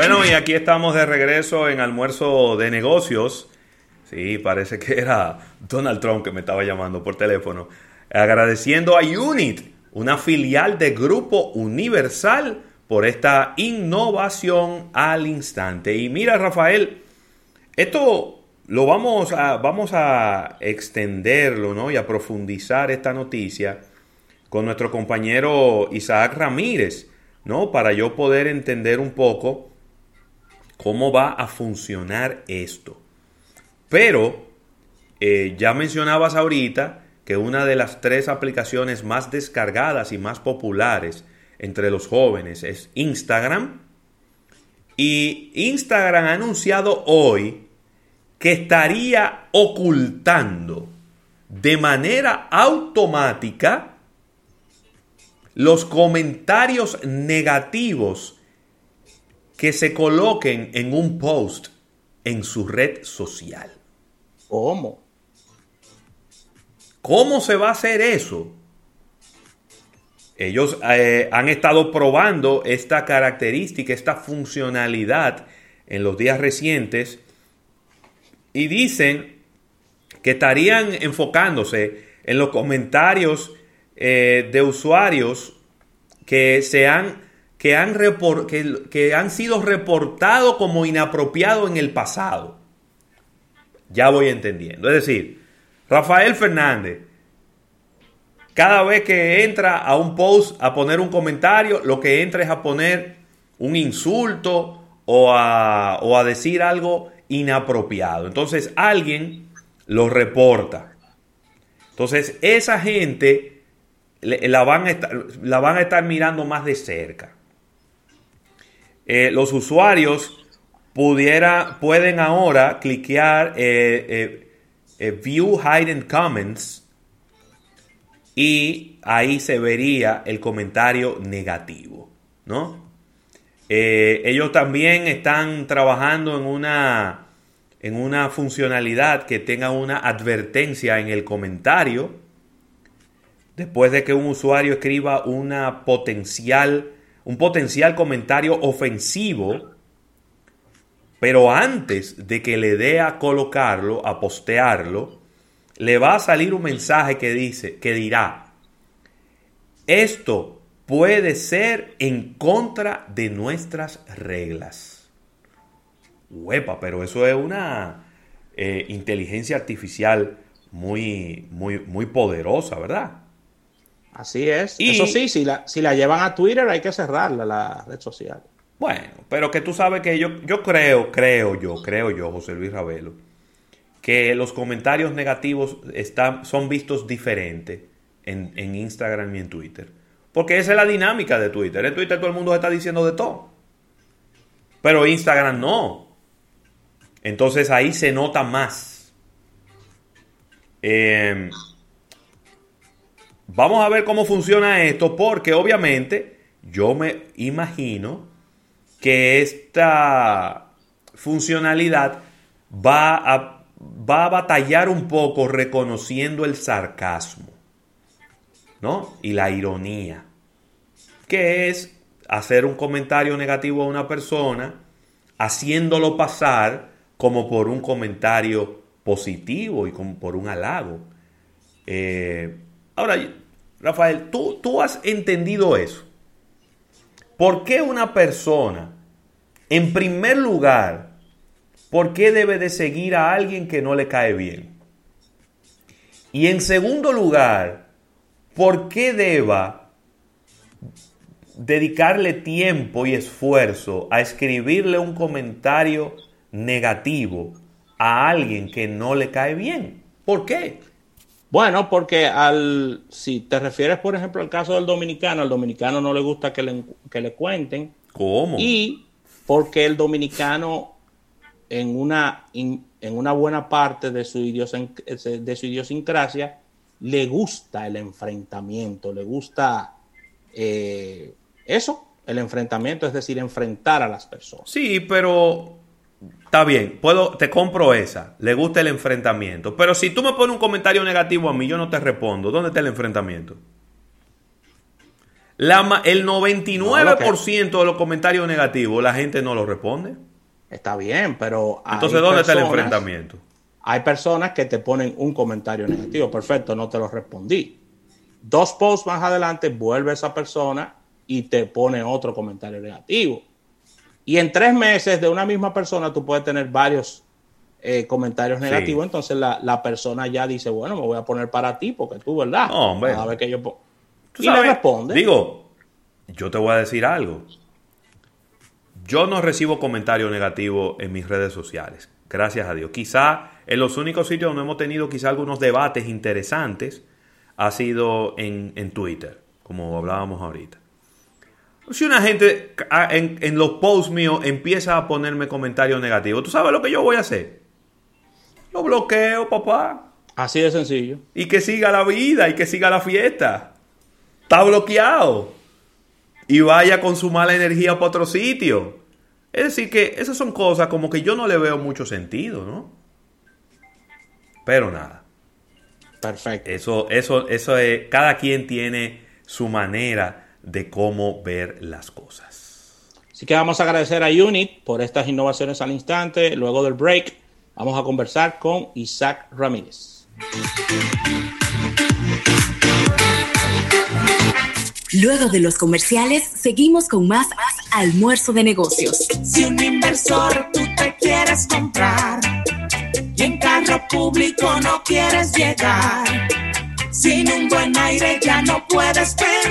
Bueno, y aquí estamos de regreso en almuerzo de negocios. Sí, parece que era Donald Trump que me estaba llamando por teléfono. Agradeciendo a Unit, una filial de Grupo Universal, por esta innovación al instante. Y mira, Rafael, esto lo vamos a, vamos a extenderlo ¿no? y a profundizar esta noticia con nuestro compañero Isaac Ramírez, ¿no? Para yo poder entender un poco cómo va a funcionar esto. Pero eh, ya mencionabas ahorita que una de las tres aplicaciones más descargadas y más populares entre los jóvenes es Instagram. Y Instagram ha anunciado hoy que estaría ocultando de manera automática los comentarios negativos que se coloquen en un post en su red social. ¿Cómo? ¿Cómo se va a hacer eso? Ellos eh, han estado probando esta característica, esta funcionalidad en los días recientes y dicen que estarían enfocándose en los comentarios eh, de usuarios que, se han, que, han que, que han sido reportados como inapropiados en el pasado. Ya voy entendiendo. Es decir, Rafael Fernández, cada vez que entra a un post a poner un comentario, lo que entra es a poner un insulto o a, o a decir algo inapropiado. Entonces alguien lo reporta. Entonces esa gente la van a estar, la van a estar mirando más de cerca. Eh, los usuarios pudiera, pueden ahora cliquear eh, eh, View Hidden Comments y ahí se vería el comentario negativo, ¿no? ellos también están trabajando en una, en una funcionalidad que tenga una advertencia en el comentario después de que un usuario escriba una potencial, un potencial comentario ofensivo, pero antes de que le dé a colocarlo, a postearlo, le va a salir un mensaje que dice, que dirá, esto puede ser en contra de nuestras reglas. Huepa, pero eso es una eh, inteligencia artificial muy, muy, muy poderosa, ¿verdad? Así es. Eso sí, si la, si la llevan a Twitter hay que cerrarla, la red social. Bueno, pero que tú sabes que yo, yo creo, creo yo, creo yo, José Luis Ravelo, que los comentarios negativos están, son vistos diferente en, en Instagram y en Twitter. Porque esa es la dinámica de Twitter. En Twitter todo el mundo está diciendo de todo. Pero Instagram no. Entonces ahí se nota más. Eh, Vamos a ver cómo funciona esto porque obviamente yo me imagino que esta funcionalidad va a, va a batallar un poco reconociendo el sarcasmo, ¿no? Y la ironía, que es hacer un comentario negativo a una persona haciéndolo pasar como por un comentario positivo y como por un halago. Eh, ahora, Rafael, tú, tú has entendido eso. ¿Por qué una persona, en primer lugar, por qué debe de seguir a alguien que no le cae bien? Y en segundo lugar, ¿por qué deba dedicarle tiempo y esfuerzo a escribirle un comentario negativo a alguien que no le cae bien? ¿Por qué? Bueno, porque al, si te refieres, por ejemplo, al caso del dominicano, al dominicano no le gusta que le, que le cuenten. ¿Cómo? Y porque el dominicano en una, en una buena parte de su, de su idiosincrasia le gusta el enfrentamiento, le gusta eh, eso, el enfrentamiento, es decir, enfrentar a las personas. Sí, pero Está bien, puedo, te compro esa. Le gusta el enfrentamiento. Pero si tú me pones un comentario negativo a mí, yo no te respondo. ¿Dónde está el enfrentamiento? La, el 99% de los comentarios negativos la gente no los responde. Está bien, pero... Entonces, ¿dónde está el enfrentamiento? Hay personas que te ponen un comentario negativo. Perfecto, no te lo respondí. Dos posts más adelante vuelve esa persona y te pone otro comentario negativo. Y en tres meses de una misma persona tú puedes tener varios eh, comentarios negativos. Entonces la, persona ya dice, bueno, me voy a poner para ti porque tú, ¿verdad? No, hombre. A ver que yo... Y le responde. Digo, yo te voy a decir algo. Yo no recibo comentarios negativos en mis redes sociales. Gracias a Dios. Quizá en los únicos sitios donde hemos tenido quizá algunos debates interesantes ha sido en, Twitter, como hablábamos ahorita. Si una gente en, en, los posts míos empieza a ponerme comentarios negativos, ¿tú sabes lo que yo voy a hacer? Lo bloqueo, papá. Así de sencillo. Y que siga la vida y que siga la fiesta. Está bloqueado. Y vaya con su mala energía para otro sitio. Es decir, que esas son cosas como que yo no le veo mucho sentido, ¿no? Pero nada. Perfecto. Eso, eso, eso es, cada quien tiene su manera de cómo ver las cosas. Así que vamos a agradecer a Unit por estas innovaciones al instante. Luego del break, vamos a conversar con Isaac Ramírez. Luego de los comerciales, seguimos con más almuerzo de negocios. Si un inversor tú te quieres comprar y en carro público no quieres llegar, sin un buen aire ya no puedes pensar.